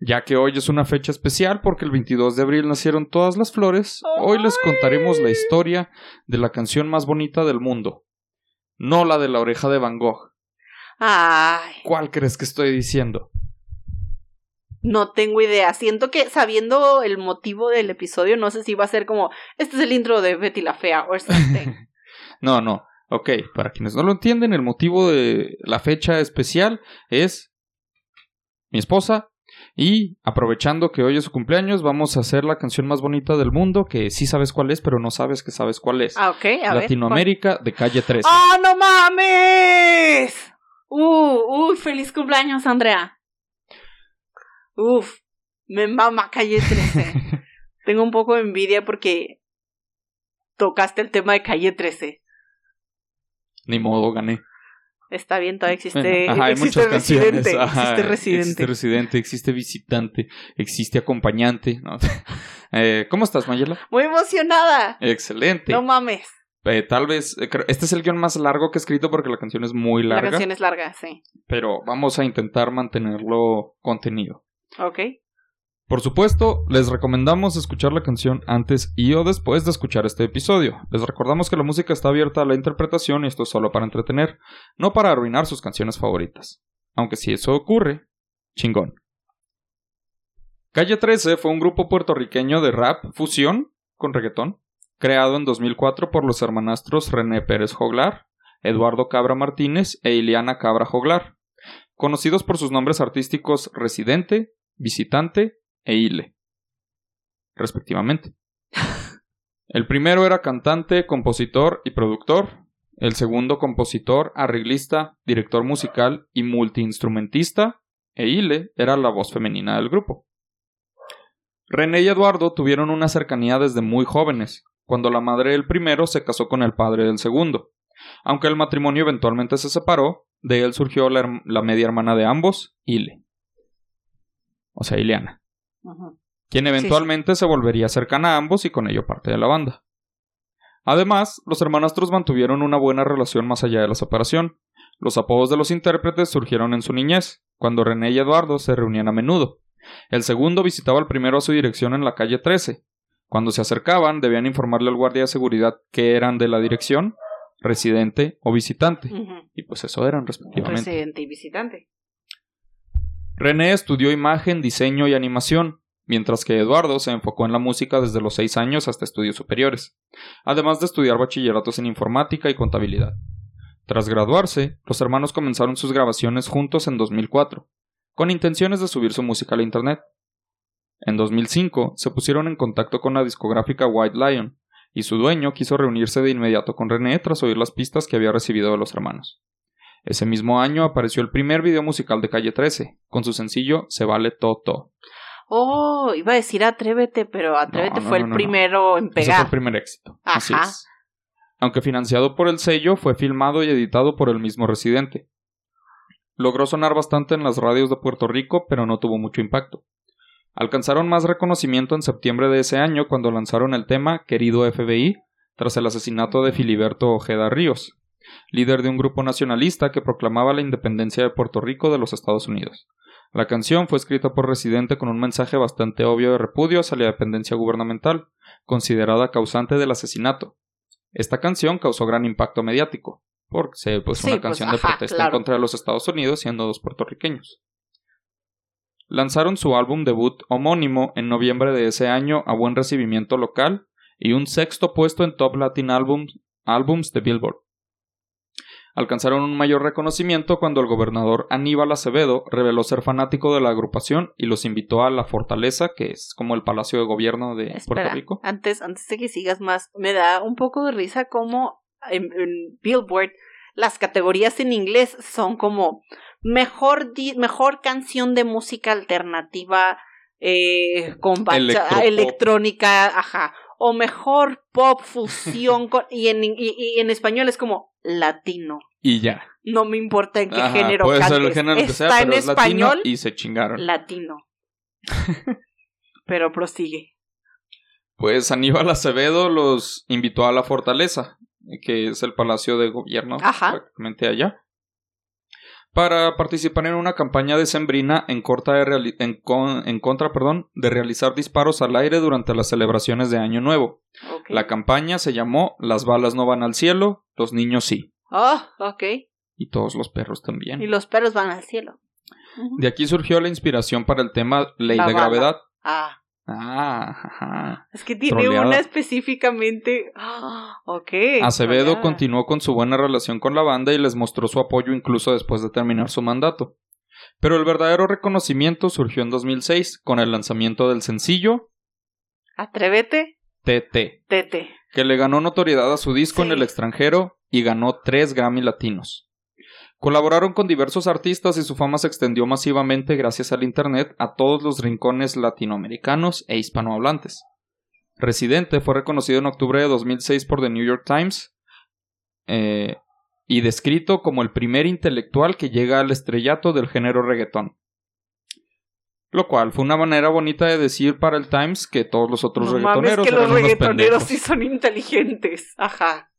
Ya que hoy es una fecha especial porque el 22 de abril nacieron todas las flores, hoy les contaremos la historia de la canción más bonita del mundo. No la de la oreja de Van Gogh. Ay, ¿Cuál crees que estoy diciendo? no tengo idea. Siento que sabiendo el motivo del episodio, no sé si va a ser como, este es el intro de Betty la Fea o something. No, no. Ok, para quienes no lo entienden, el motivo de la fecha especial es mi esposa. Y aprovechando que hoy es su cumpleaños, vamos a hacer la canción más bonita del mundo, que sí sabes cuál es, pero no sabes que sabes cuál es. ah, ok, a ver. Latinoamérica de calle 13. ¡Ah, no mames! Uh, uy, feliz cumpleaños, Andrea. Uf, me mama calle 13. Tengo un poco de envidia porque tocaste el tema de calle 13. Ni modo, gané. Está bien, todavía existe, Ajá, existe residente. Ajá, existe residente. Existe residente, existe visitante, existe acompañante. ¿no? Eh, ¿Cómo estás, Mayela? Muy emocionada. Excelente. No mames. Eh, tal vez, eh, este es el guion más largo que he escrito porque la canción es muy La larga, canción es larga, sí. pero vamos a intentar mantenerlo contenido. Ok. Por supuesto, les recomendamos escuchar la canción antes y o después de escuchar este episodio. Les recordamos que la música está abierta a la interpretación y esto es solo para entretener, no para arruinar sus canciones favoritas. Aunque si eso ocurre, chingón. Calle 13 fue un grupo puertorriqueño de rap fusión con reggaetón, creado en 2004 por los hermanastros René Pérez Joglar, Eduardo Cabra Martínez e Ileana Cabra Joglar, conocidos por sus nombres artísticos Residente, Visitante e Ile, respectivamente. El primero era cantante, compositor y productor, el segundo compositor, arreglista, director musical y multiinstrumentista, e Ile era la voz femenina del grupo. René y Eduardo tuvieron una cercanía desde muy jóvenes, cuando la madre del primero se casó con el padre del segundo. Aunque el matrimonio eventualmente se separó, de él surgió la, media hermana de ambos, Ile. O sea, Ileana. Quien eventualmente se volvería cercana a ambos y con ello parte de la banda. Además, los hermanastros mantuvieron una buena relación más allá de la separación. Los apodos de los intérpretes surgieron en su niñez, cuando René y Eduardo se reunían a menudo. El segundo visitaba al primero a su dirección en la calle 13. Cuando se acercaban, debían informarle al guardia de seguridad que eran de la dirección, residente o visitante. Y pues eso eran respectivamente. Residente y visitante. René estudió imagen, diseño y animación, mientras que Eduardo se enfocó en la música desde los 6 años hasta estudios superiores, además de estudiar bachilleratos en informática y contabilidad. Tras graduarse, los hermanos comenzaron sus grabaciones juntos en 2004, con intenciones de subir su música a Internet. En 2005 se pusieron en contacto con la discográfica White Lion, y su dueño quiso reunirse de inmediato con René tras oír las pistas que había recibido de los hermanos. Ese mismo año apareció el primer video musical de Calle 13, con su sencillo Se vale Toto. Oh, iba a decir Atrévete, pero Atrévete No, no, fue no, el primero en Ese fue pegar. el primer éxito. Ajá. Así es. Aunque financiado por el sello, fue filmado y editado por el mismo residente. Logró sonar bastante en las radios de Puerto Rico, pero no tuvo mucho impacto. Alcanzaron más reconocimiento en septiembre de ese año cuando lanzaron el tema Querido FBI, tras el asesinato de Filiberto Ojeda Ríos, líder de un grupo nacionalista que proclamaba la independencia de Puerto Rico de los Estados Unidos. La canción fue escrita por Residente con un mensaje bastante obvio de repudio hacia la dependencia gubernamental, considerada causante del asesinato. Esta canción causó gran impacto mediático, porque se pues, Sí, una pues, canción de protesta en contra de los Estados Unidos siendo dos puertorriqueños. Lanzaron su álbum debut homónimo en noviembre de ese año a buen recibimiento local y un sexto puesto en Top Latin Albums, Albums de Billboard. Alcanzaron un mayor reconocimiento cuando el gobernador Aníbal Acevedo reveló ser fanático de la agrupación y los invitó a la Fortaleza, que es como el palacio de gobierno de Espera, Puerto Rico. Antes, antes de que sigas más, me da un poco de risa como en, en Billboard las categorías en inglés son como mejor, mejor canción de música alternativa eh, con electrónica, ajá. O mejor pop fusión con, y, en, y- y en español es como latino. Y ya. No me importa en qué Ajá, género puede ser el cantes. género que Está sea, en pero latino español, y se chingaron. latino. Pero prosigue. Pues Aníbal Acevedo los invitó a la fortaleza, que es el palacio de gobierno Ajá. prácticamente allá, para participar en una campaña decembrina en, corta de en, con- en contra perdón, de realizar disparos al aire durante las celebraciones de Año Nuevo. La campaña se llamó Las balas no van al cielo, los niños sí, Oh, ok. y todos los perros también. Y los perros van al cielo. De aquí surgió la inspiración para el tema Ley La de bala. Gravedad. Ah, Ah, ajá. es que tiene Troleada. una específicamente. Ah, ok. Acevedo troleada. continuó con su buena relación con la banda y les mostró su apoyo incluso después de terminar su mandato. Pero el verdadero reconocimiento surgió en 2006 con el lanzamiento del sencillo Atrévete, TT, tete. que le ganó notoriedad a su disco en el extranjero y ganó tres Grammy latinos. Colaboraron con diversos artistas y su fama se extendió masivamente gracias al Internet a todos los rincones latinoamericanos e hispanohablantes. Residente fue reconocido en octubre de 2006 por The New York Times eh, y descrito como el primer intelectual que llega al estrellato del género reggaetón. Lo cual fue una manera bonita de decir para el Times que todos los otros No mames, reggaetoneros que los eran unos reggaetoneros pendejos. sí son inteligentes. Ajá.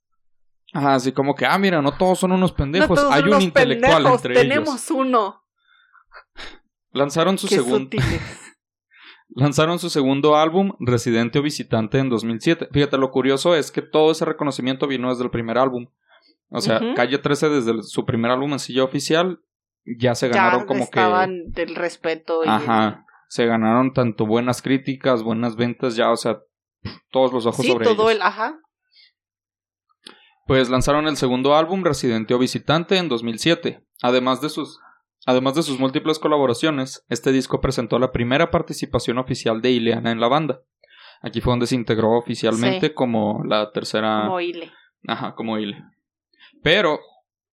Ajá, así como que, ah, mira, no todos son unos No pendejos, todos hay son un unos intelectual pendejos, entre Tenemos ellos. uno. Lanzaron su, Qué segun- sutiles. lanzaron su segundo álbum, Residente o Visitante, en 2007. Fíjate, lo curioso es que todo ese reconocimiento vino desde el primer álbum. O sea. Calle 13 desde el- su primer álbum en silla oficial ya se ganaron ya como que... estaban del respeto. y Ajá, se ganaron tanto buenas críticas, buenas ventas, ya, o sea, todos los ojos Sí, sobre todo ellos. el. Ajá. Pues lanzaron el segundo álbum, Residente o Visitante, en 2007. Además de sus, además de sus múltiples colaboraciones, este disco presentó la primera participación oficial de Ileana en la banda. Aquí fue donde se integró oficialmente Sí. como la tercera. Como Ile. Ajá, como Ile. Pero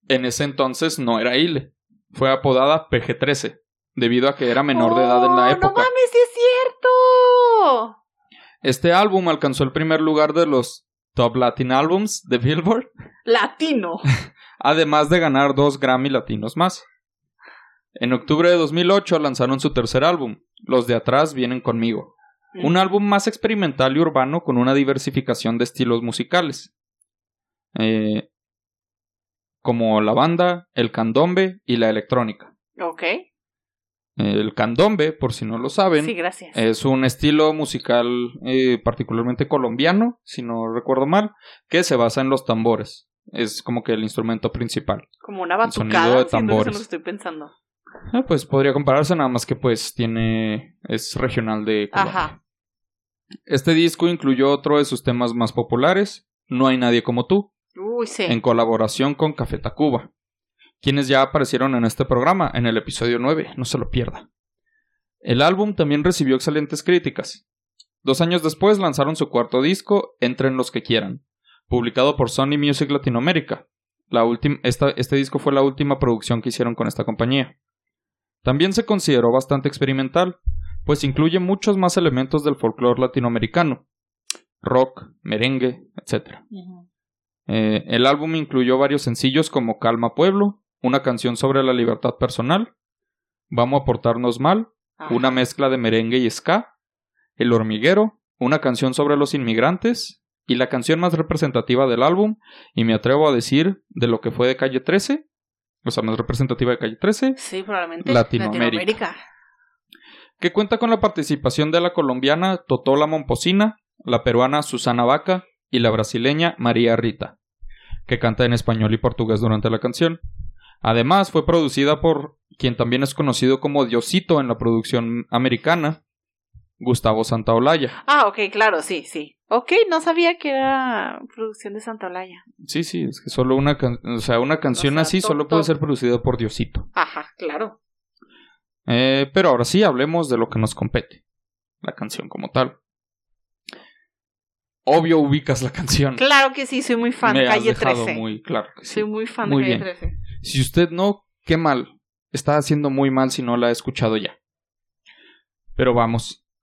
en ese entonces no era Ile. Fue apodada PG-13, debido a que era menor de edad en la ¡Oh, época. ¡No mames, sí es cierto! Este álbum alcanzó el primer lugar de los Top Latin Albums de Billboard Latino. además de ganar dos Grammy latinos más. En octubre de 2008 lanzaron su tercer álbum, Los de atrás vienen conmigo, un álbum más experimental y urbano con una diversificación de estilos musicales, Eh, como la banda, el candombe y la electrónica. Ok. El candombe, por si no lo saben, Sí, es un estilo musical eh, particularmente colombiano, si no recuerdo mal, que se basa en los tambores. Es como que el instrumento principal. Como una el sonido batucada. de siento que eso tambores. que estoy pensando. Ah, pues podría compararse nada más que pues tiene es regional de Colombia. Ajá. Este disco incluyó otro de sus temas más populares, No hay nadie como tú, Uy, sí. en colaboración con Café Tacuba, quienes ya aparecieron en este programa en el episodio 9, no se lo pierda. El álbum también recibió excelentes críticas. Dos años después lanzaron su cuarto disco, Entren los que quieran, publicado por Sony Music Latinoamérica. La esta- este disco fue la última producción que hicieron con esta compañía. También se consideró bastante experimental, pues incluye muchos más elementos del folclore latinoamericano, rock, merengue, etc. Eh, el álbum incluyó varios sencillos como Calma Pueblo, una canción sobre la libertad personal, Vamos a portarnos mal, Ajá. una mezcla de merengue y ska, El hormiguero, una canción sobre los inmigrantes y la canción más representativa del álbum, y me atrevo a decir de lo que fue de Calle 13, o sea, más representativa de Calle 13, Sí, probablemente. Latinoamérica. que cuenta con la participación de la colombiana Totola Momposina, la peruana Susana Vaca y la brasileña María Rita, que canta en español y portugués durante la canción. Además, fue producida por quien también es conocido como Diosito en la producción americana, Gustavo Santaolalla. Ah, ok, claro, sí, sí. Ok, no sabía que era producción de Santa Olaya. Sí, sí, es que solo una, can- o sea, una canción O sea, así top, solo puede top. ser producida por Diosito. Ajá, claro. Eh, pero ahora sí hablemos de lo que nos compete, la canción como tal. Obvio ubicas la canción. Claro que sí, soy muy fan Me de Calle dejado 13. muy claro que sí. Soy muy fan Muy de Calle bien. 13. Si usted no, qué mal. está haciendo muy mal si no la ha escuchado ya. Pero vamos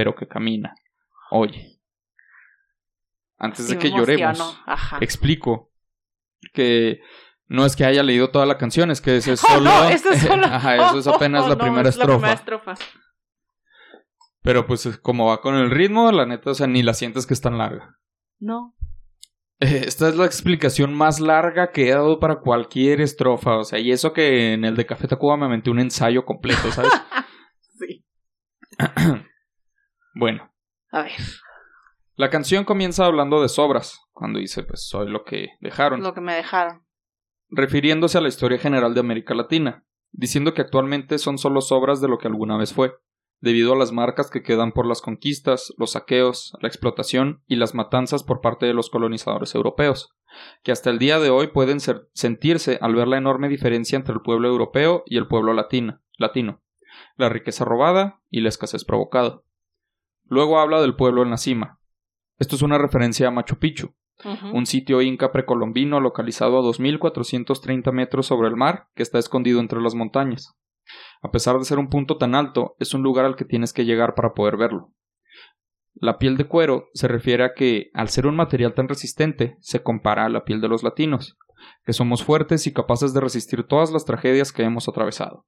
pero que camina. Oye. Antes Sí de que lloremos. Ajá. explico que no es que haya leído toda la canción, es que ese es Oh, solo. no, esto es solo. Ajá, eso es apenas Oh, la no, primera es la estrofa. primera estrofa. Pero pues como va con el ritmo, la neta, o sea, ni la sientes que es tan larga. No. Eh, Esta es la explicación más larga que he dado para cualquier estrofa, o sea, y eso que en el de Café Tacuba me aventé un ensayo completo, ¿sabes? Sí. bueno, A ver. la canción comienza hablando de sobras, cuando dice, pues soy lo que dejaron, Lo que me dejaron. refiriéndose a la historia general de América Latina, diciendo que actualmente son solo sobras de lo que alguna vez fue, debido a las marcas que quedan por las conquistas, los saqueos, la explotación y las matanzas por parte de los colonizadores europeos, que hasta el día de hoy pueden ser- sentirse al ver la enorme diferencia entre el pueblo europeo y el pueblo latino, latino, la riqueza robada y la escasez provocada. Luego habla del pueblo en la cima. Esto es una referencia a Machu Picchu, un sitio inca precolombino localizado a 2.430 metros sobre el mar que está escondido entre las montañas. A pesar de ser un punto tan alto, es un lugar al que tienes que llegar para poder verlo. La piel de cuero se refiere a que, al ser un material tan resistente, se compara a la piel de los latinos, que somos fuertes y capaces de resistir todas las tragedias que hemos atravesado.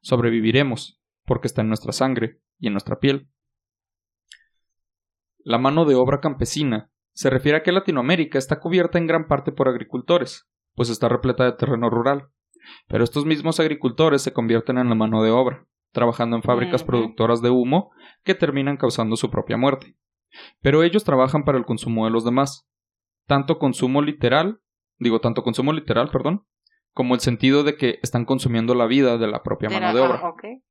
Sobreviviremos, porque está en nuestra sangre y en nuestra piel. La mano de obra campesina se refiere a que Latinoamérica está cubierta en gran parte por agricultores, pues está repleta de terreno rural. Pero estos mismos agricultores se convierten en la mano de obra, trabajando en fábricas productoras de humo que terminan causando su propia muerte. Pero ellos trabajan para el consumo de los demás. Tanto consumo literal, digo tanto consumo literal, perdón, como el sentido de que están consumiendo la vida de la propia mano de obra. ah.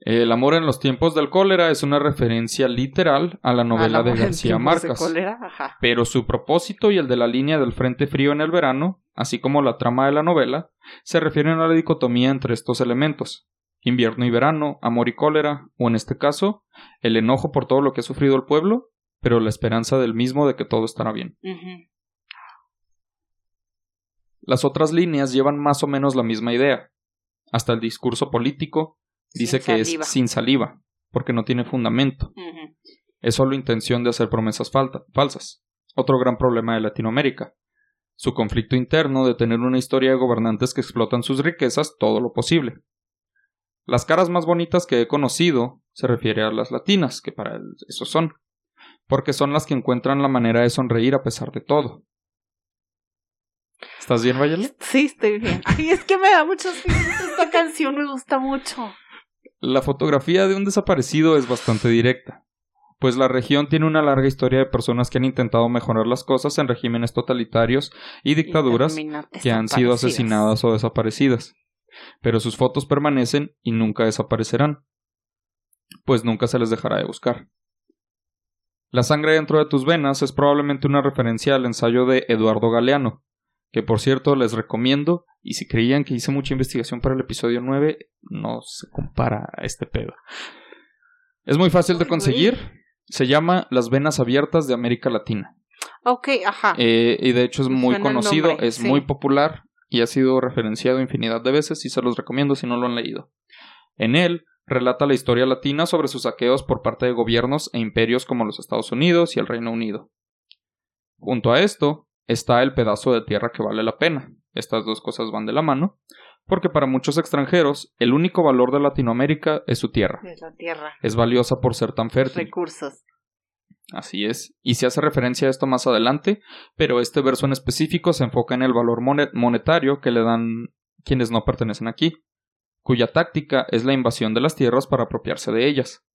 El amor en los tiempos del cólera es una referencia literal a la novela de García Márquez. Pero su propósito y el de la línea del Frente Frío en el verano, así como la trama de la novela, se refieren a la dicotomía entre estos elementos, invierno y verano, amor y cólera, o en este caso, el enojo por todo lo que ha sufrido el pueblo, pero la esperanza del mismo de que todo estará bien. Las otras líneas llevan más o menos la misma idea. Hasta el discurso político dice que es sin saliva, porque no tiene fundamento. Es solo intención de hacer promesas falta- falsas. Otro gran problema de Latinoamérica. Su conflicto interno de tener una historia de gobernantes que explotan sus riquezas todo lo posible. Las caras más bonitas que he conocido se refiere a las latinas, que para él eso son, porque son las que encuentran la manera de sonreír a pesar de todo. ¿Estás bien, Vayela? Sí, estoy bien. Ay, es que me da muchos esta canción, me gusta mucho. La fotografía de un desaparecido es bastante directa, pues la región tiene una larga historia de personas que han intentado mejorar las cosas en regímenes totalitarios y dictaduras que han sido asesinadas o desaparecidas. Pero sus fotos permanecen y nunca desaparecerán, pues nunca se les dejará de buscar. La sangre dentro de tus venas es probablemente una referencia al ensayo de Eduardo Galeano, que por cierto les recomiendo, y si creían que hice mucha investigación para el episodio 9, no se compara a este pedo. Es muy fácil de conseguir, se llama Las Venas Abiertas de América Latina. Ok, ajá. Eh, y de hecho es muy suena conocido, nombre, es sí. muy popular y ha sido referenciado infinidad de veces y se los recomiendo si no lo han leído. En él relata la historia latina sobre sus saqueos por parte de gobiernos e imperios como los Estados Unidos y el Reino Unido. Junto a esto está el pedazo de tierra que vale la pena. Estas dos cosas van de la mano, porque para muchos extranjeros el único valor de Latinoamérica es su tierra. Es la tierra. Es valiosa por ser tan fértil. Recursos. Así es, y se hace referencia a esto más adelante, pero este verso en específico se enfoca en el valor monetario que le dan quienes no pertenecen aquí, cuya táctica es la invasión de las tierras para apropiarse de ellas,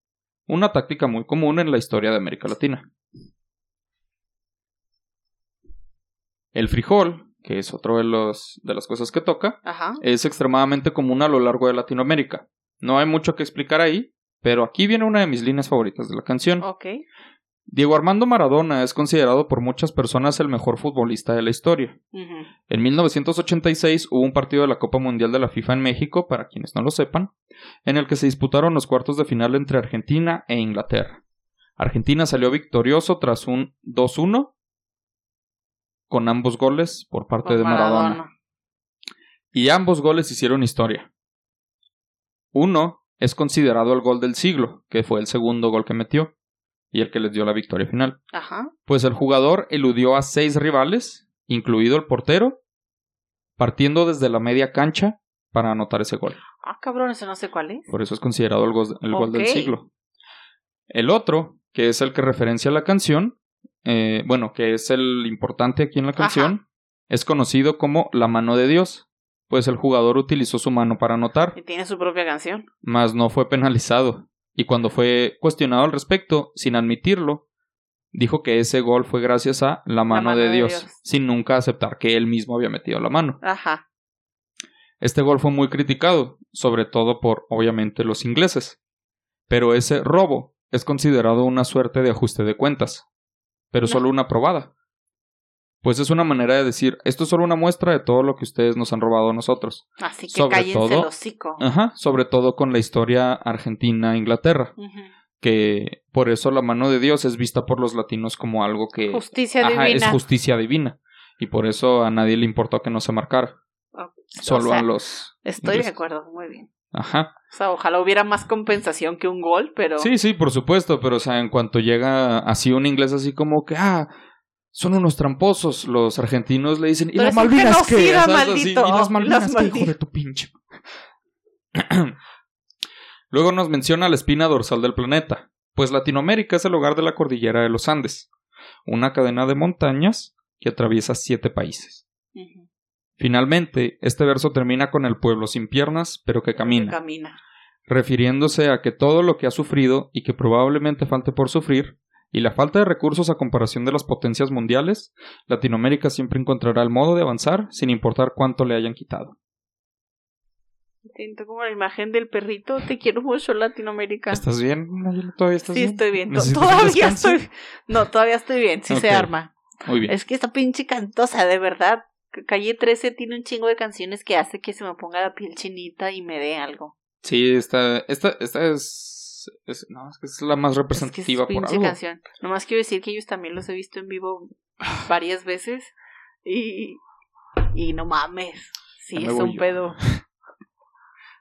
una táctica muy común en la historia de América Latina. El frijol, que es otro de, los, de las cosas que toca, es extremadamente común a lo largo de Latinoamérica. No hay mucho que explicar ahí, pero aquí viene una de mis líneas favoritas de la canción. Diego Armando Maradona es considerado por muchas personas el mejor futbolista de la historia. En 1986 hubo un partido de la Copa Mundial de la FIFA en México, para quienes no lo sepan, en el que se disputaron los cuartos de final entre Argentina e Inglaterra. Argentina salió victorioso tras un 2-1 con ambos goles por parte de Maradona. Y ambos goles hicieron historia. Uno es considerado el gol del siglo, que fue el segundo gol que metió y el que les dio la victoria final. Ajá. Pues el jugador eludió a seis rivales, incluido el portero, partiendo desde la media cancha para anotar ese gol. Ah, cabrón, ese no sé cuál es. Por eso es considerado el, gol, del siglo. El otro, que es el que referencia la canción, eh, bueno, que es el importante aquí en la canción, es conocido como la mano de Dios, pues el jugador utilizó su mano para anotar. Y tiene su propia canción. Mas no fue penalizado y cuando fue cuestionado al respecto, sin admitirlo, dijo que ese gol fue gracias a la mano, de, Dios, sin nunca aceptar que él mismo había metido la mano. Ajá. Este gol fue muy criticado, sobre todo por, obviamente, los ingleses. Pero ese robo es considerado una suerte de ajuste de cuentas, pero solo una probada pues es una manera de decir, esto es solo una muestra de todo lo que ustedes nos han robado a nosotros. Así que cállense el hocico. Ajá, sobre todo con la historia Argentina-Inglaterra. Que por eso la mano de Dios es vista por los latinos como algo que... Justicia ajá, es justicia divina. Y por eso a nadie le importó que no se marcara. Solo a los... Estoy de acuerdo, muy bien. Ajá. O sea, ojalá hubiera más compensación que un gol, pero... Sí, sí, por supuesto, pero o sea, en cuanto llega así un inglés así como que, ah, son unos tramposos. Los argentinos le dicen, ¿y las Malvinas qué? ¿Y las Malvinas qué, hijo de tu pinche? Luego nos menciona la espina dorsal del planeta, pues Latinoamérica es el hogar de la cordillera de los Andes, una cadena de montañas que atraviesa siete países. Finalmente, este verso termina con el pueblo sin piernas, pero que camina, que camina, refiriéndose a que todo lo que ha sufrido y que probablemente falte por sufrir y la falta de recursos a comparación de las potencias mundiales, Latinoamérica siempre encontrará el modo de avanzar sin importar cuánto le hayan quitado. Siento como la imagen del perrito. Te quiero mucho, Latinoamérica. ¿Estás bien? ¿Todavía estás sí, bien? Sí, estoy bien. Todavía estoy. No, todavía estoy bien. Sí se arma. Muy bien. Es que esta pinche cantosa, de verdad. Calle 13 tiene un chingo de canciones que hace que se me ponga la piel chinita y me dé algo. Sí, esta, esta, esta es es, no, es que es la más representativa por algo. canción. Nomás quiero decir que ellos también los he visto en vivo varias veces y, y no mames, sí, es un pedo.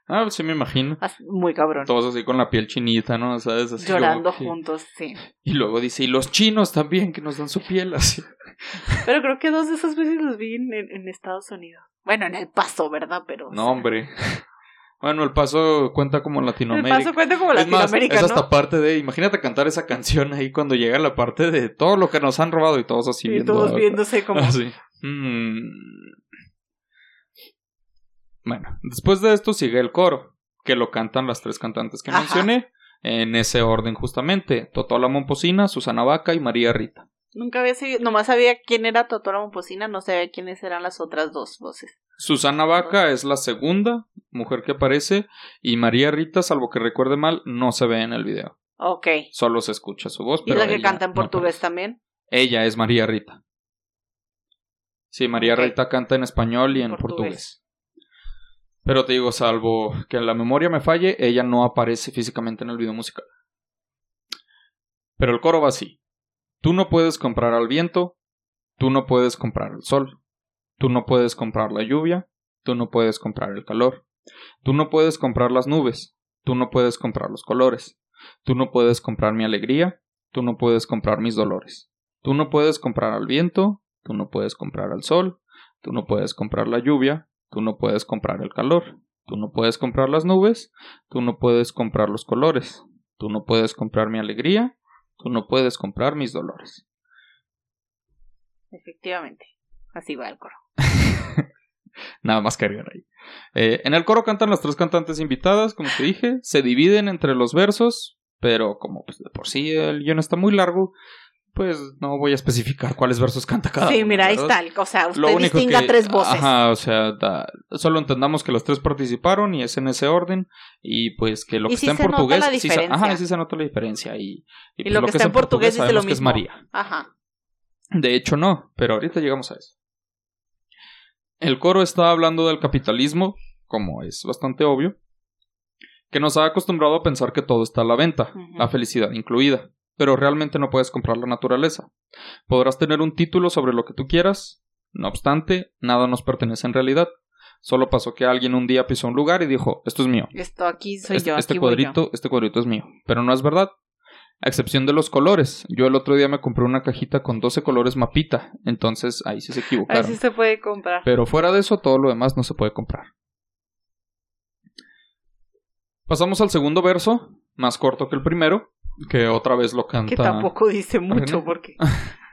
Ah, sí me imagino. Muy cabrón. Todos así con la piel chinita, ¿no? ¿Sabes? Así Llorando juntos, sí. Y luego dice, y los chinos también, que nos dan su piel así. Pero creo que dos de esas veces los vi en, en Estados Unidos. Bueno, en El Paso, ¿verdad? Pero... No, hombre. Bueno, el paso cuenta como Latinoamérica. El paso cuenta como Latinoamérica. Es, más, es hasta parte de. Imagínate cantar esa canción ahí cuando llega la parte de todo lo que nos han robado y todos así y todos viéndose como. Así. Mm. Bueno, después de esto sigue el coro, que lo cantan las tres cantantes que mencioné, en ese orden justamente: Totola Momposina, Susana Vaca y María Rita. Nunca había sabido, nomás sabía quién era Totola Momposina, no sabía quiénes eran las otras dos voces. Susana Vaca es la segunda mujer que aparece y María Rita, salvo que recuerde mal, no se ve en el video. Ok. Solo se escucha su voz. ¿Y la que canta en portugués también? Ella es María Rita. Sí, María Rita canta en español y en portugués. Pero te digo, salvo que la memoria me falle, ella no aparece físicamente en el video musical. Pero el coro va así. Tú no puedes comprar al viento, tú no puedes comprar el sol. Tú no puedes comprar la lluvia, tú no puedes comprar el calor, tú no puedes comprar las nubes, tú no puedes comprar los colores, tú no puedes comprar mi alegría, tú no puedes comprar mis dolores, tú no puedes comprar al viento, tú no puedes comprar al sol, tú no puedes comprar la lluvia, tú no puedes comprar el calor, tú no puedes comprar las nubes, tú no puedes comprar los colores, tú no puedes comprar mi alegría, tú no puedes comprar mis dolores. Efectivamente, así va el coro. Nada más que agregar ahí. Eh, en el coro cantan las tres cantantes invitadas, como te dije, se dividen entre los versos, pero como pues, de por sí el guion está muy largo, pues no voy a especificar cuáles versos canta cada Sí, uno, mira, ahí está. O sea, usted Lo único distinga que- tres voces. Ajá, o sea, da- solo entendamos que los tres participaron y es en ese orden y pues que lo que Y sí está en se nota portugués la sí ajá, sí se nota la diferencia y, Y pues, lo que es está en portugués dice lo sabemos que es mismo. María. Ajá. De hecho no, pero ahorita llegamos a eso. El coro está hablando del capitalismo, como es bastante obvio, que nos ha acostumbrado a pensar que todo está a la venta, la felicidad incluida, pero realmente no puedes comprar la naturaleza. Podrás tener un título sobre lo que tú quieras, no obstante, nada nos pertenece en realidad. Solo pasó que alguien un día pisó un lugar y dijo, esto es mío. Esto aquí soy este, yo. este aquí voy yo. cuadrito, este cuadrito es mío. Pero no es verdad. A excepción de los colores. Yo el otro día me compré una cajita con 12 colores mapita. Entonces ahí sí se equivocaron. si se puede comprar. Pero fuera de eso, todo lo demás no se puede comprar. Pasamos al segundo verso, más corto que el primero, que otra vez lo canta. Que tampoco dice mucho porque.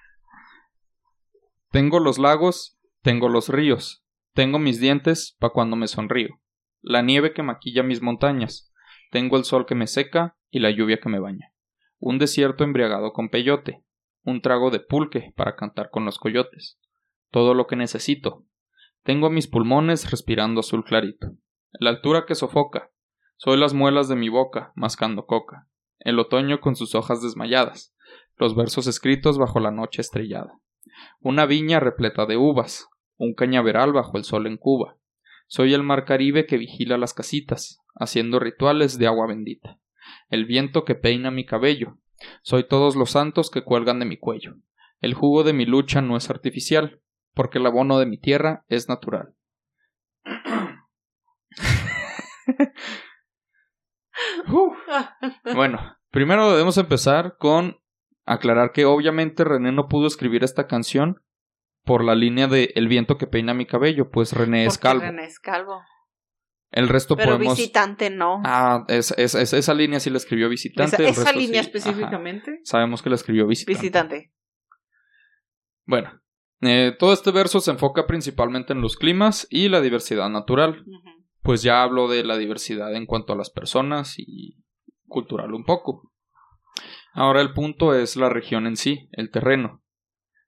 Tengo los lagos, tengo los ríos, tengo mis dientes pa' cuando me sonrío, la nieve que maquilla mis montañas, tengo el sol que me seca y la lluvia que me baña, un desierto embriagado con peyote, un trago de pulque para cantar con los coyotes, todo lo que necesito. Tengo mis pulmones respirando azul clarito, la altura que sofoca, soy las muelas de mi boca mascando coca, el otoño con sus hojas desmayadas, los versos escritos bajo la noche estrellada una viña repleta de uvas, un cañaveral bajo el sol en Cuba. Soy el mar Caribe que vigila las casitas, haciendo rituales de agua bendita. El viento que peina mi cabello. Soy todos los santos que cuelgan de mi cuello. El jugo de mi lucha no es artificial, porque el abono de mi tierra es natural. Bueno, primero debemos empezar con aclarar que obviamente René no pudo escribir esta canción por la línea de El viento que peina mi cabello, pues René es porque calvo. René es calvo. El resto Pero podemos... visitante no. Ah, es, es- es- esa línea sí la escribió visitante. esa línea sí. Ajá. específicamente. Sabemos que la escribió visitante. Visitante. Bueno, eh, todo este verso se enfoca principalmente en los climas y la diversidad natural. Pues ya hablo de la diversidad en cuanto a las personas y cultural un poco. Ahora el punto es la región en sí, el terreno.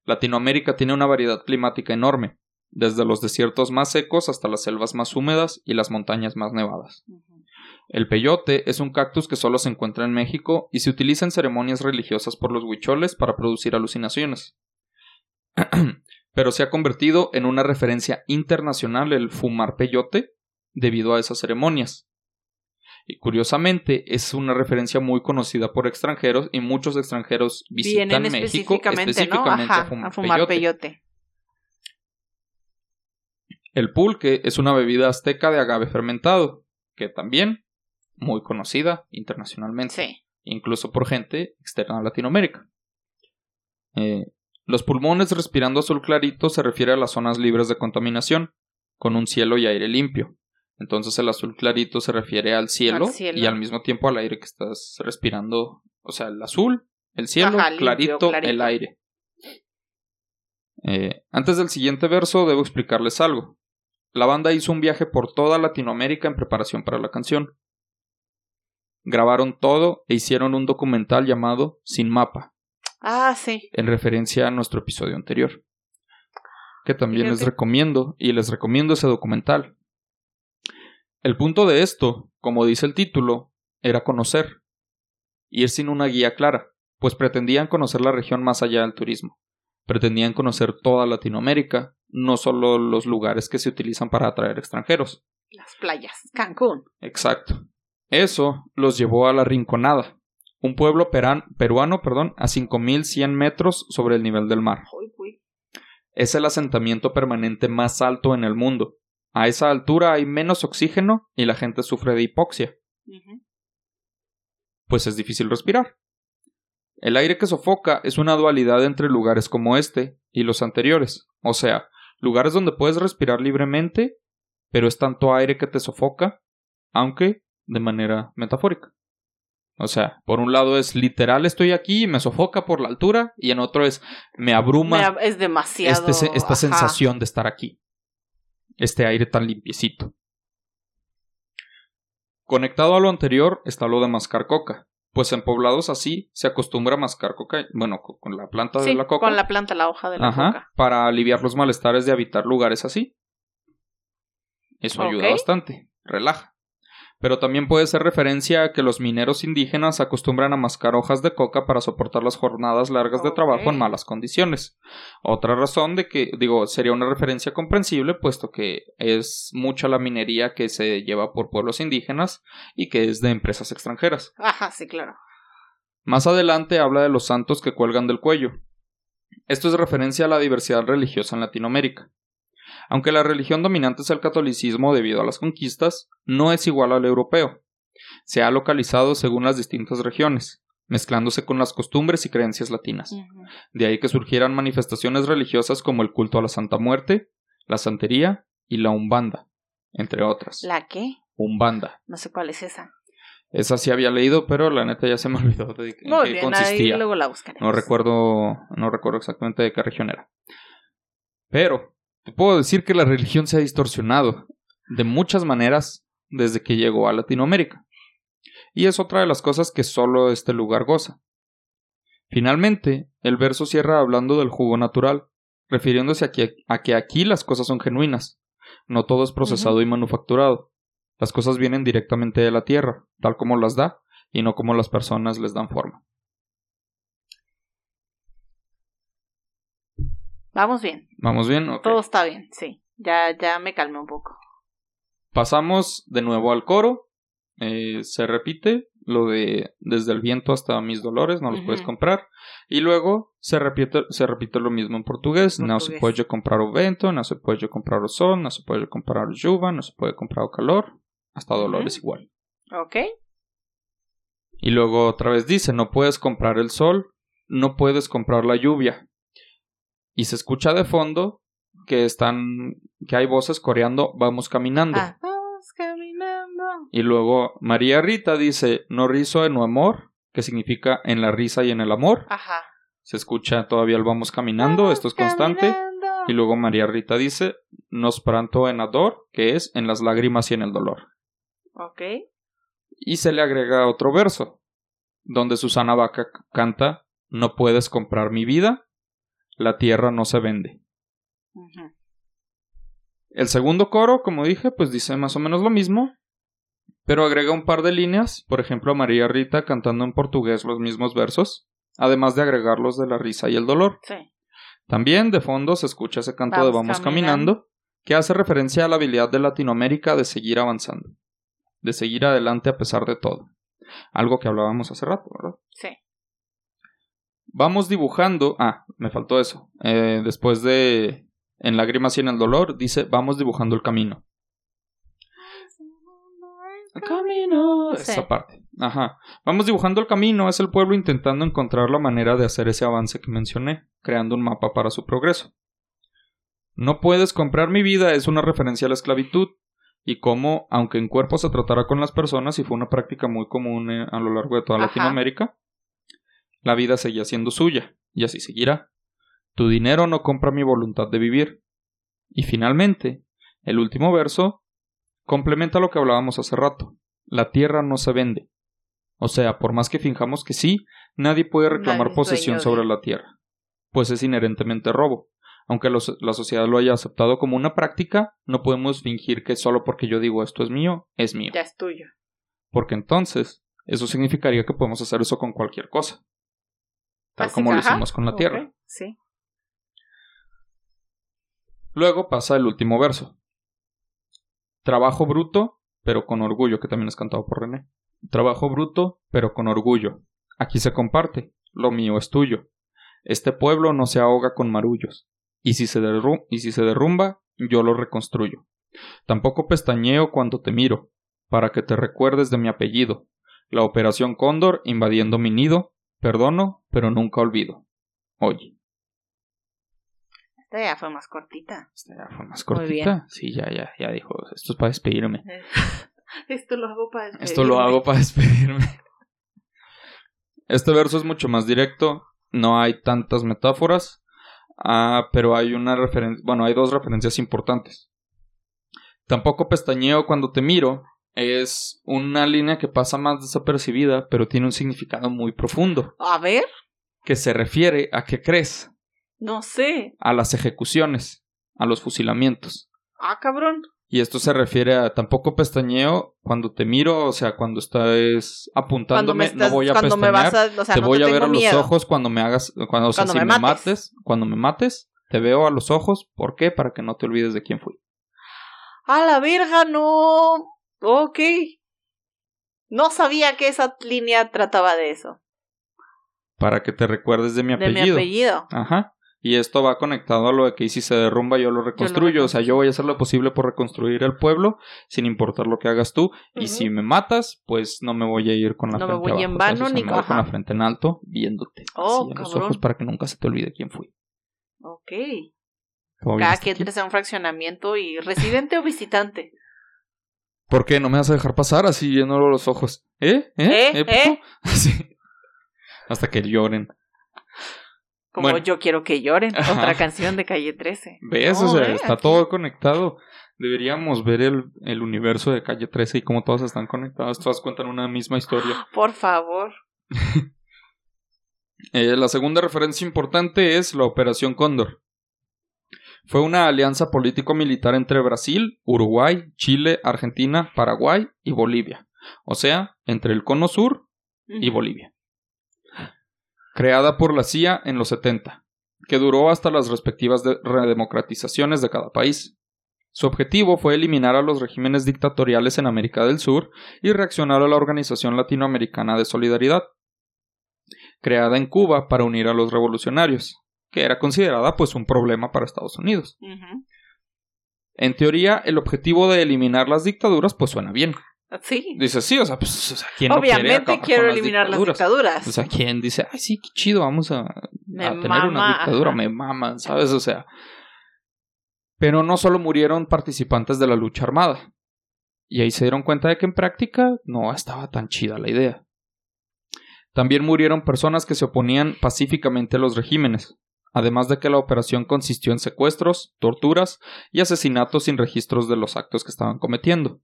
Latinoamérica tiene una variedad climática enorme, desde los desiertos más secos hasta las selvas más húmedas y las montañas más nevadas. El peyote es un cactus que solo se encuentra en México y se utiliza en ceremonias religiosas por los huicholes para producir alucinaciones. Pero se ha convertido en una referencia internacional el fumar peyote debido a esas ceremonias. Y curiosamente es una referencia muy conocida por extranjeros y muchos extranjeros visitan Vienen México específicamente, ¿no? Ajá, a fumar, a fumar peyote. peyote. El pulque es una bebida azteca de agave fermentado, que también muy conocida internacionalmente. Sí. incluso por gente externa a Latinoamérica. Eh, los pulmones respirando azul clarito se refiere a las zonas libres de contaminación, con un cielo y aire limpio. Entonces el azul clarito se refiere al cielo, Al cielo. y al mismo tiempo al aire que estás respirando. O sea, el azul, el cielo, Ajá, limpio, clarito, el aire. Eh, antes del siguiente verso debo explicarles algo. La banda hizo un viaje por toda Latinoamérica en preparación para la canción. Grabaron todo e hicieron un documental llamado Sin Mapa, Ah, sí. en referencia a nuestro episodio anterior. Que también les recomiendo, y les recomiendo ese documental. El punto de esto, como dice el título, era conocer. Ir sin una guía clara, pues pretendían conocer la región más allá del turismo. Pretendían conocer toda Latinoamérica, no solo los lugares que se utilizan para atraer extranjeros. Las playas. Cancún. Exacto. Eso los llevó a la Rinconada, un pueblo peran- peruano perdón, a 5.100 metros sobre el nivel del mar. Es el asentamiento permanente más alto en el mundo. A esa altura hay menos oxígeno y la gente sufre de hipoxia, pues es difícil respirar. El aire que sofoca es una dualidad entre lugares como este y los anteriores, o sea, lugares donde puedes respirar libremente, pero es tanto aire que te sofoca, aunque de manera metafórica. O sea, por un lado es literal estoy aquí y me sofoca por la altura y en otro es me abruma. es demasiado. Este esta sensación de estar aquí. Este aire tan limpiecito. Conectado a lo anterior está lo de mascar coca. Pues en poblados así se acostumbra a mascar coca, bueno, con la planta de la coca. Con la planta, la hoja de la coca. Para aliviar los malestares de habitar lugares así. Eso ayuda bastante, relaja pero también puede ser referencia a que los mineros indígenas acostumbran a mascar hojas de coca para soportar las jornadas largas de trabajo en malas condiciones. Otra razón de que, digo, sería una referencia comprensible, puesto que es mucha la minería que se lleva por pueblos indígenas y que es de empresas extranjeras. Ajá, sí, claro. Más adelante habla de los santos que cuelgan del cuello. Esto es referencia a la diversidad religiosa en Latinoamérica. Aunque la religión dominante es el catolicismo debido a las conquistas, no es igual al europeo. Se ha localizado según las distintas regiones, mezclándose con las costumbres y creencias latinas. De ahí que surgieran manifestaciones religiosas como el culto a la Santa Muerte, la santería y la umbanda, entre otras. ¿La qué? Umbanda. No sé cuál es esa. Esa sí había leído, pero la neta ya se me olvidó de qué consistía. luego la no recuerdo, no recuerdo exactamente de qué región era. Pero te puedo decir que la religión se ha distorsionado de muchas maneras desde que llegó a Latinoamérica. Y es otra de las cosas que solo este lugar goza. Finalmente, el verso cierra hablando del jugo natural, refiriéndose a que, aquí las cosas son genuinas. No todo es procesado y manufacturado. Las cosas vienen directamente de la tierra, tal como las da, y no como las personas les dan forma. Vamos bien. Vamos bien, Todo está bien, sí. Ya, ya me calmé un poco. Pasamos de nuevo al coro. Eh, se repite lo de desde el viento hasta mis dolores, no los puedes comprar. Y luego se repite, se repite lo mismo en portugués. No se puede comprar o vento, no se puede comprar o sol, no se puede comprar lluvia, no se puede comprar o calor. Hasta dolores igual. Ok. Y luego otra vez dice, no puedes comprar el sol, no puedes comprar la lluvia y se escucha de fondo que están que hay voces coreando vamos caminando. Ah, vamos caminando. Y luego María Rita dice no riso en no amor, que significa en la risa y en el amor. Ajá. Se escucha todavía el vamos caminando, esto es constante. Y luego María Rita dice nos pranto en ador, que es en las lágrimas y en el dolor. Ok. Y se le agrega otro verso, donde Susana Vaca canta No puedes comprar mi vida, la tierra no se vende. El segundo coro, como dije, pues dice más o menos lo mismo, pero agrega un par de líneas, por ejemplo, María Rita cantando en portugués los mismos versos, además de agregarlos de la risa y el dolor. También de fondo se escucha ese canto de Vamos caminando, que hace referencia a la habilidad de Latinoamérica de seguir avanzando, de seguir adelante a pesar de todo. Algo que hablábamos hace rato, ¿verdad? Sí. Vamos dibujando. Ah, me faltó eso. Eh, después de En lágrimas y en el dolor, dice: Vamos dibujando el camino. El camino. Esa parte. Ajá. Vamos dibujando el camino. Es el pueblo intentando encontrar la manera de hacer ese avance que mencioné, creando un mapa para su progreso. No puedes comprar mi vida es una referencia a la esclavitud y cómo, aunque en cuerpo se tratara con las personas y fue una práctica muy común eh, a lo largo de toda Latinoamérica, la vida seguía siendo suya, y así seguirá. Tu dinero no compra mi voluntad de vivir. Y finalmente, el último verso complementa lo que hablábamos hace rato. La tierra no se vende. O sea, por más que finjamos que sí, nadie puede reclamar posesión sobre la tierra, pues es inherentemente robo. Aunque la sociedad lo haya aceptado como una práctica, no podemos fingir que solo porque yo digo esto es mío, es mío. Ya es tuyo. Porque entonces, eso significaría que podemos hacer eso con cualquier cosa tal como lo hicimos con la tierra. Sí. Luego pasa el último verso. Trabajo bruto, pero con orgullo, que también es cantado por René. Trabajo bruto, pero con orgullo. Aquí se comparte. Lo mío es tuyo. Este pueblo no se ahoga con marullos. Y si se, y si se derrumba, yo lo reconstruyo. Tampoco pestañeo cuando te miro, para que te recuerdes de mi apellido. La operación Cóndor invadiendo mi nido Perdono, pero nunca olvido. Oye. Esta ya fue más cortita. Esta ya fue más Muy bien. cortita. Sí, ya, ya, ya dijo. Esto es para despedirme. Esto lo hago para Esto lo despedirme. hago para despedirme. Este verso es mucho más directo. No hay tantas metáforas. Ah, pero hay una referencia. Bueno, hay dos referencias importantes. Tampoco pestañeo cuando te miro. Es una línea que pasa más desapercibida, pero tiene un significado muy profundo. A ver, Que se refiere a qué crees, no sé. a las ejecuciones, a los fusilamientos. Ah, cabrón. Y esto se refiere a tampoco pestañeo cuando te miro, o sea, cuando estás apuntándome, estás, no voy a cuando me vas a, o sea, te no voy te a ver a los ojos cuando me hagas, cuando, o sea, Cuando si me me mates. mates, cuando me mates, te veo a los ojos. ¿Por qué? Para que no te olvides de quién fui. A la verga, no. Ok. No sabía que esa línea trataba de eso. Para que te recuerdes de mi De apellido. mi apellido. Ajá. Y esto va conectado a lo de que si se derrumba yo lo reconstruyo. o sea, yo voy a hacer lo posible por reconstruir el pueblo, sin importar lo que hagas tú. Y si me matas, pues no me voy a ir con la No me frente voy abajo, en vano ni me voy con la frente en alto, viéndote. Oh, así en los ojos para que nunca se te olvide quién fui. Ok. ¿Cómo Cada quien entres a un fraccionamiento y residente o visitante. ¿Por qué? ¿No me vas a dejar pasar así a los ojos? ¿Eh? ¿Eh? ¿Eh? puto? ¿Eh? Así. Hasta que lloren. Como Bueno. yo quiero que lloren. Ajá. Otra canción de calle 13. ¿Ves? No, o sea, eh, está aquí- todo conectado. Deberíamos ver el, el universo de Calle 13 y cómo todos están conectados. Todas cuentan una misma historia. Por favor. Eh, la segunda referencia importante es la Operación Cóndor. Fue una alianza político-militar entre Brasil, Uruguay, Chile, Argentina, Paraguay y Bolivia. O sea, entre el Cono Sur y. Bolivia. Creada por la CIA en los 70, que duró hasta las respectivas de- redemocratizaciones de cada país. Su objetivo fue eliminar a los regímenes dictatoriales en América del Sur y reaccionar a la Organización Latinoamericana de Solidaridad, creada en Cuba para unir a los revolucionarios, que era considerada pues un problema para Estados Unidos. En teoría, el objetivo de eliminar las dictaduras pues suena bien. Sí. Dice, sí, o sea, pues, o sea, ¿quién no quiere Obviamente quiero las eliminar las dictaduras? O sea, ¿quién dice, ay, sí, qué chido, vamos a, a tener mama, una dictadura, ajá. me maman, ¿sabes? O sea. Pero no solo murieron participantes de la lucha armada. Y ahí se dieron cuenta de que en práctica no estaba tan chida la idea. También murieron personas que se oponían pacíficamente a los regímenes, además de que la operación consistió en secuestros, torturas y asesinatos sin registros de los actos que estaban cometiendo.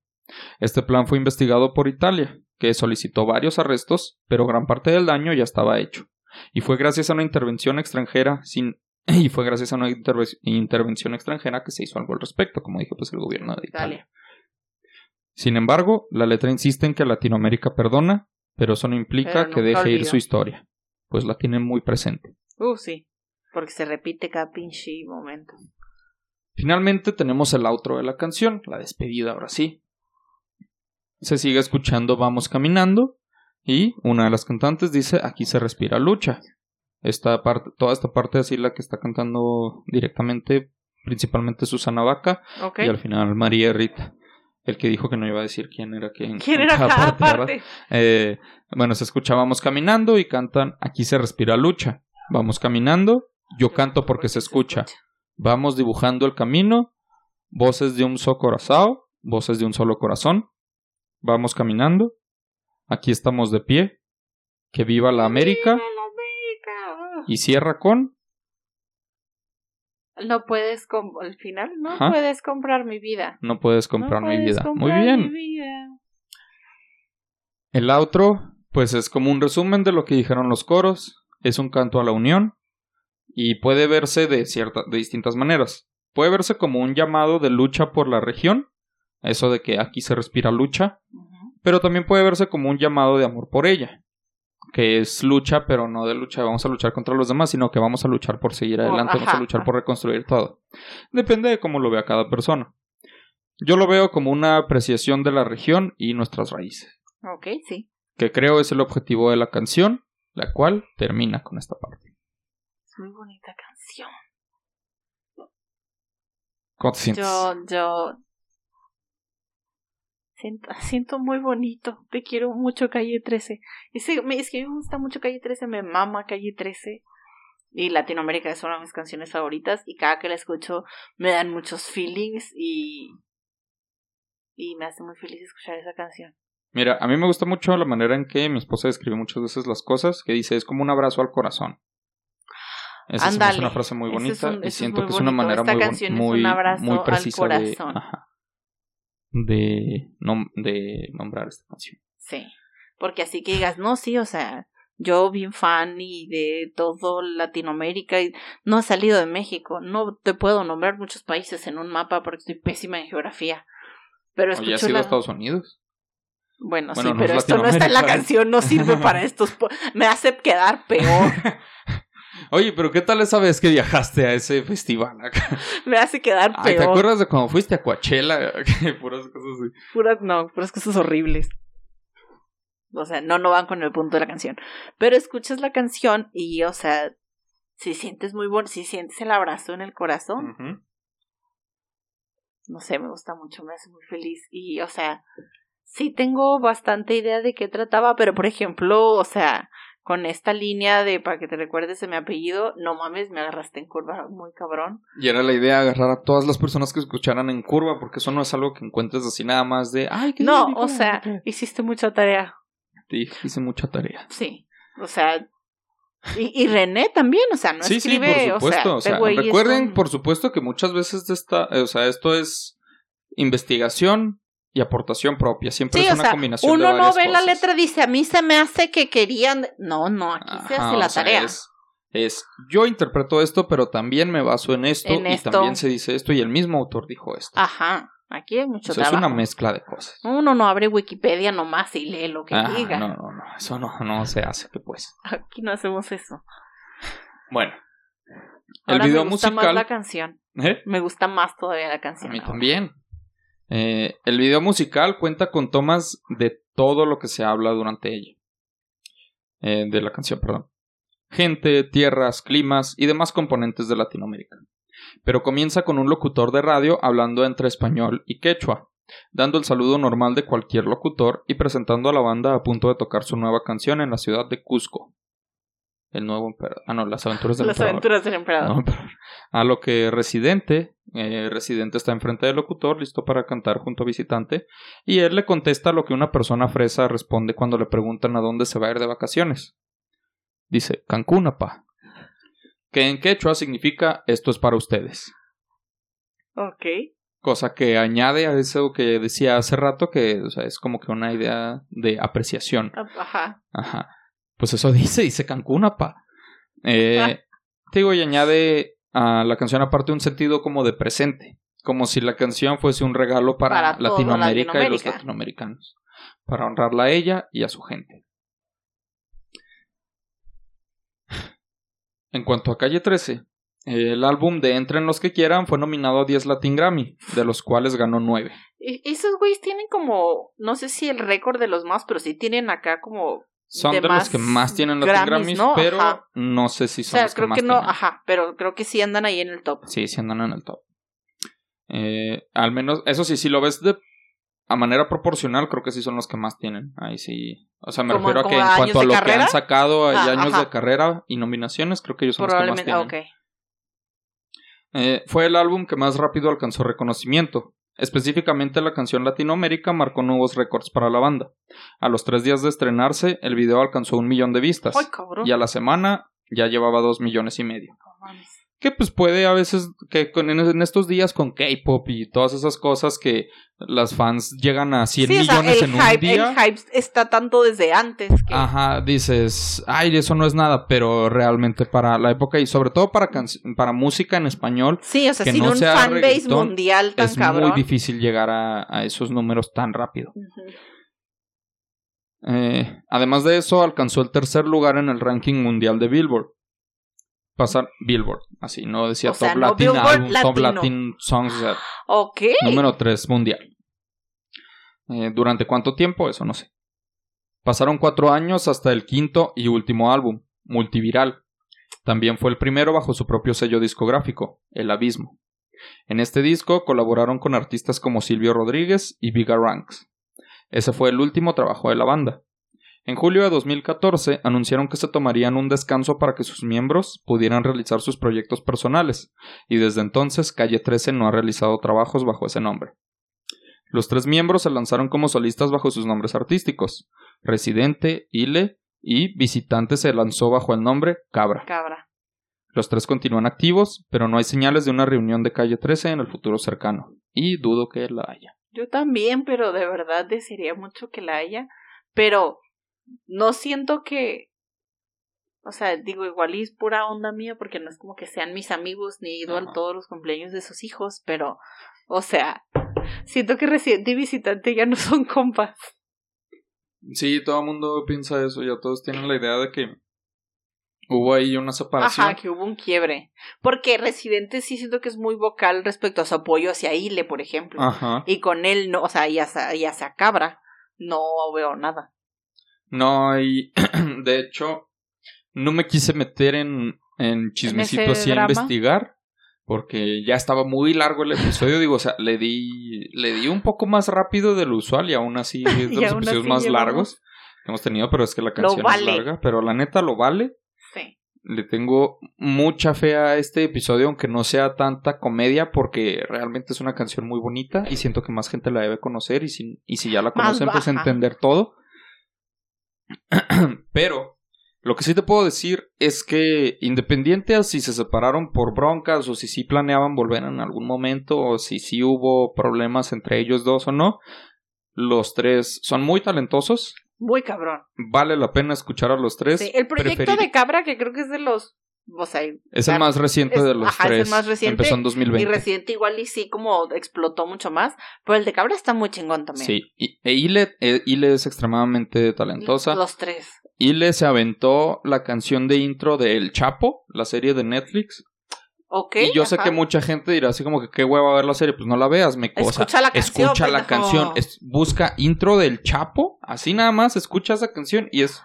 Este plan fue investigado por Italia, que solicitó varios arrestos, pero gran parte del daño ya estaba hecho. Y fue gracias a una intervención extranjera sin y fue gracias a una interve- intervención extranjera que se hizo algo al respecto, como dije, pues el gobierno de Italia. Sin embargo, la letra insiste en que Latinoamérica perdona, pero eso no implica Pero que deje ir su historia, pues la tienen muy presente. Uh, sí. Porque se repite cada pinche momento. Finalmente tenemos el outro de la canción, la despedida ahora sí. Se sigue escuchando Vamos caminando y una de las cantantes dice Aquí se respira lucha. Esta parte, toda esta parte así la que está cantando directamente, principalmente Susana Vaca y al final María Rita. El que dijo que no iba a decir quién era quién. ¿Quién era cada parte? Eh, bueno, se escucha Vamos caminando y cantan Aquí se respira lucha. Vamos caminando, yo canto porque se escucha. Vamos dibujando el camino, voces de un solo corazón, voces de un solo corazón. Vamos caminando, aquí estamos de pie. Que viva la América ¡Viva la América! y cierra con No puedes, com- al final, no puedes comprar mi vida. No puedes comprar No mi puedes vida. Muy bien. mi vida. El outro, pues es como un resumen de lo que dijeron los coros. Es un canto a la unión y puede verse de cierta, de distintas maneras. Puede verse como un llamado de lucha por la región, eso de que aquí se respira lucha, pero también puede verse como un llamado de amor por ella, que es lucha, pero no de lucha, vamos a luchar contra los demás, sino que vamos a luchar por seguir adelante, vamos a luchar por reconstruir todo. Depende de cómo lo vea cada persona. Yo lo veo como una apreciación de la región y nuestras raíces, Ok, sí. que creo es el objetivo de la canción, la cual termina con esta parte. Muy bonita canción. ¿Cómo te sientes? Yo, yo. Siento, siento muy bonito. Te quiero mucho, calle 13. Ese, me- es que me gusta mucho calle 13, me mama calle 13. Y Latinoamérica es una de mis canciones favoritas y cada que la escucho me dan muchos feelings y y me hace muy feliz escuchar esa canción. Mira, a mí me gusta mucho la manera en que mi esposa describe muchas veces las cosas, que dice es como un abrazo al corazón. Esa es una frase muy bonita y siento que es una manera muy, muy, muy precisa de, de, de nombrar esta canción. Sí, porque así que digas, no, sí, o sea, yo bien fan y de todo Latinoamérica y no ha salido de México. No te puedo nombrar muchos países en un mapa porque estoy pésima en geografía. Pero ¿O ya has ido a Estados Unidos? Bueno, sí, pero esto no está en la canción, no sirve para estos. Me hace quedar peor. Oye, pero ¿qué tal esa vez que viajaste a ese festival acá? Me hace quedar peor. ¿Te acuerdas de cuando fuiste a Coachella? puras cosas así. Puras, no, puras cosas horribles. O sea, no, no van con el punto de la canción. Pero escuchas la canción y, o sea, si sientes muy bueno, si sientes el abrazo en el corazón. No sé, me gusta mucho, me hace muy feliz. Y, o sea, sí tengo bastante idea de qué trataba, pero por ejemplo, o sea, con esta línea de para que te recuerdes de mi apellido, no mames, me agarraste en curva muy cabrón. Y era la idea agarrar a todas las personas que escucharan en curva, porque eso no es algo que encuentres así nada más de, ay, qué No, o sea, hiciste mucha tarea. Sí, hice mucha tarea. Sí, o sea, y, y, René también, o sea, no sí, escribe, sí, por supuesto. O sea, recuerden, por supuesto, que muchas veces esta, o sea, esto es investigación y aportación propia. Siempre es una combinación uno de varias no ve la letra y dice, a mí se me hace que querían. No, no, aquí se hace la tarea. Es, yo interpreto esto, pero también me baso en esto y también se dice esto y el mismo autor dijo esto. Ajá. Aquí hay mucho Es una mezcla de cosas. Uno no abre Wikipedia nomás y lee lo que diga. No, no, no. Eso no, no se hace, que pues. Aquí no hacemos eso. Bueno. El video me gusta musical. Más la canción. ¿Eh? Me gusta más todavía la canción. A mí también. Eh, el video musical cuenta con tomas de todo lo que se habla durante ella. Eh, de la canción, perdón. Gente, tierras, climas y demás componentes de Latinoamérica pero comienza con un locutor de radio hablando entre español y quechua, dando el saludo normal de cualquier locutor y presentando a la banda a punto de tocar su nueva canción en la ciudad de Cusco. El nuevo emperador. Ah, no, las aventuras del las aventuras del emperador. a lo que Residente, eh, Residente está enfrente del locutor, listo para cantar junto a Visitante, y él le contesta lo que una persona fresa responde cuando le preguntan a dónde se va a ir de vacaciones. Dice, Cancún, apa que en quechua significa esto es para ustedes. Ok. Cosa que añade a eso que decía hace rato, que o sea, es como que una idea de apreciación. Ajá. Ajá. Pues eso dice, dice Cancún, apa. Eh, digo, y añade a la canción aparte un sentido como de presente. Como si la canción fuese un regalo para, Latinoamérica y los latinoamericanos. Para honrarla a ella y a su gente. En cuanto a Calle 13, el álbum de Entren los que quieran fue nominado a 10 Latin Grammy, de los cuales ganó 9. Esos güeyes tienen como, no sé si el récord de los más, pero sí tienen acá como... Son de, los que más tienen Latin Grammys, pero no sé si son o sea, creo que, no, ajá, pero creo que sí andan ahí en el top. Sí, sí andan en el top. Eh, al menos, eso sí, si lo ves de a manera proporcional, creo que sí son los que más tienen. Ahí sí. O sea, me refiero a que en cuanto a lo que han sacado, hay ah, años de carrera y nominaciones, creo que ellos son los que más tienen. Okay. Eh, fue el álbum que más rápido alcanzó reconocimiento. Específicamente la canción Latinoamérica marcó nuevos récords para la banda. A los tres días de estrenarse, el video alcanzó un millón de vistas. Ay, y a la semana ya llevaba dos millones y medio que pues puede a veces que con, en estos días con K-pop y todas esas cosas que las fans llegan a 100 millones en un día. El hype está tanto desde antes. Que... Ajá, dices, ay, eso no es nada, pero realmente para la época y sobre todo para para música en español. Sí, o sea, sin un fanbase mundial tan es muy difícil llegar a, esos números tan rápido. Eh, además de eso, alcanzó el tercer lugar en el ranking mundial de Billboard pasar Billboard, así, no decía Top Latin Top Latin Songs. Número 3 mundial. Eh, ¿Durante cuánto tiempo? Eso no sé. Pasaron cuatro años hasta el quinto y último álbum, Multiviral. También fue el primero bajo su propio sello discográfico, El Abismo. En este disco colaboraron con artistas como Silvio Rodríguez y Viga Ranks. Ese fue el último trabajo de la banda. En julio de 2014 anunciaron que se tomarían un descanso para que sus miembros pudieran realizar sus proyectos personales, y desde entonces Calle 13 no ha realizado trabajos bajo ese nombre. Los tres miembros se lanzaron como solistas bajo sus nombres artísticos. Residente, Ile y Visitante se lanzó bajo el nombre Cabra. Cabra. Los tres continúan activos, pero no hay señales de una reunión de calle 13 en el futuro cercano. Y dudo que la haya. Yo también, pero de verdad desearía mucho que la haya. Pero no siento que. O sea, digo, igual y es pura onda mía, porque no es como que sean mis amigos ni he ido a todos los cumpleaños de sus hijos, pero, o sea, siento que residente y visitante ya no son compas. Sí, todo el mundo piensa eso, ya todos tienen la idea de que hubo ahí una separación. Ajá, que hubo un quiebre. Porque Residente sí siento que es muy vocal respecto a su apoyo hacia Ile, por ejemplo. Ajá. Y con él, no, o sea, y hacia, y hacia Cabra, no veo nada. No, y de hecho, no me quise meter en, en chismecito así a investigar, porque ya estaba muy largo el episodio, digo, o sea, le di, le di un poco más rápido de lo usual y aún así es de los episodios más llevamos- largos que hemos tenido, pero es que la canción vale. es larga, pero la neta lo vale. Sí. Le tengo mucha fe a este episodio, aunque no sea tanta comedia, porque realmente es una canción muy bonita y siento que más gente la debe conocer y si, y si ya la conocen, pues entender todo. Pero lo que sí te puedo decir es que independiente a si se separaron por broncas o si sí planeaban volver en algún momento o si sí hubo problemas entre ellos dos o no, los tres son muy talentosos. Muy cabrón. Vale la pena escuchar a los tres. Sí, El proyecto Preferir- de Cabra, que creo que es de los. O sea, Es el más reciente es- de los ajá, es el tres. más reciente, Empezó en y 2020. Residente igual y sí como explotó mucho más. Pero el de Cabra está muy chingón también. Sí, y, e Ile, e- Ile es extremadamente talentosa. Los tres. Ile se aventó la canción de intro de El Chapo, la serie de Netflix. Ok. y yo sé que mucha gente dirá así como que qué hueva ver la serie, pues no la veas, me cosa. Escucha la canción. Escucha la canción, es- busca intro del Chapo, así nada más, escucha esa canción y es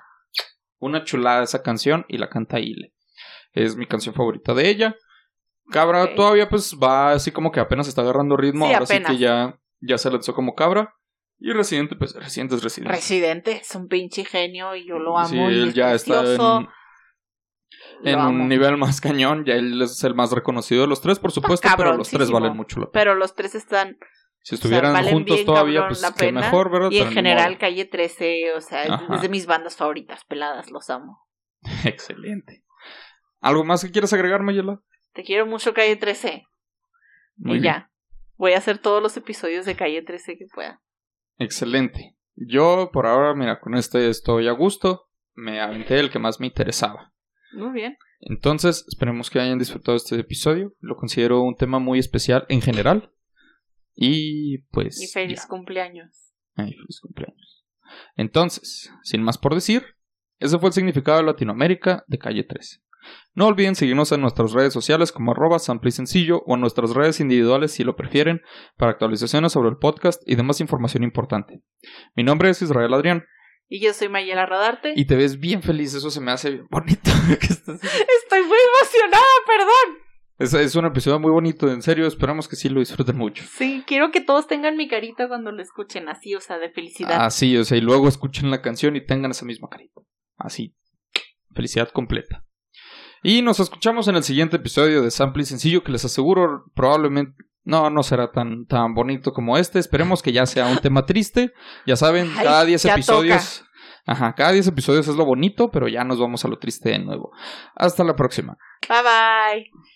una chulada esa canción y la canta Ile. Es mi canción favorita de ella. Cabra todavía pues va así como que apenas está agarrando ritmo, Sí, ahora apenas. sí que ya, ya se lanzó como Cabra. Y Residente, pues Residente es Residente. Residente es un pinche genio y yo lo amo. Sí, y él es ya está en, en un nivel más cañón, ya él es el más reconocido de los tres, por supuesto, pero los tres valen mucho la pena. Pero los tres están. Si o sea, estuvieran valen juntos bien, todavía, cabrón, pues la qué pena. mejor, ¿verdad? Y en Pero general, modo. calle 13, o sea, Ajá. es de mis bandas favoritas, peladas, los amo. Excelente. ¿Algo más que quieras agregar, Mayela? Te quiero mucho, calle 13. Muy y bien. ya. Voy a hacer todos los episodios de calle 13 que pueda. Excelente. Yo, por ahora, mira, con este estoy a gusto. Me aventé el que más me interesaba. Muy bien. Entonces, esperemos que hayan disfrutado este episodio. Lo considero un tema muy especial en general. Y pues. Y feliz ya. cumpleaños. Ay, feliz cumpleaños. Entonces, sin más por decir, ese fue el significado de Latinoamérica de Calle 13. No olviden seguirnos en nuestras redes sociales como arroba sample y sencillo o en nuestras redes individuales si lo prefieren para actualizaciones sobre el podcast y demás información importante. Mi nombre es Israel Adrián Y yo soy Mayela Rodarte. y te ves bien feliz, eso se me hace bien bonito. Estoy muy emocionada, perdón. es, es un episodio muy bonito, en serio, esperamos que sí lo disfruten mucho. Sí, quiero que todos tengan mi carita cuando lo escuchen así, o sea, de felicidad. Así, o sea, y luego escuchen la canción y tengan esa misma carita. Así. Felicidad completa. Y nos escuchamos en el siguiente episodio de Sample y Sencillo, que les aseguro probablemente no, no será tan, tan bonito como este. Esperemos que ya sea un tema triste. Ya saben, Ay, cada 10 ya episodios. Ajá, cada 10 episodios es lo bonito, pero ya nos vamos a lo triste de nuevo. Hasta la próxima. Bye bye.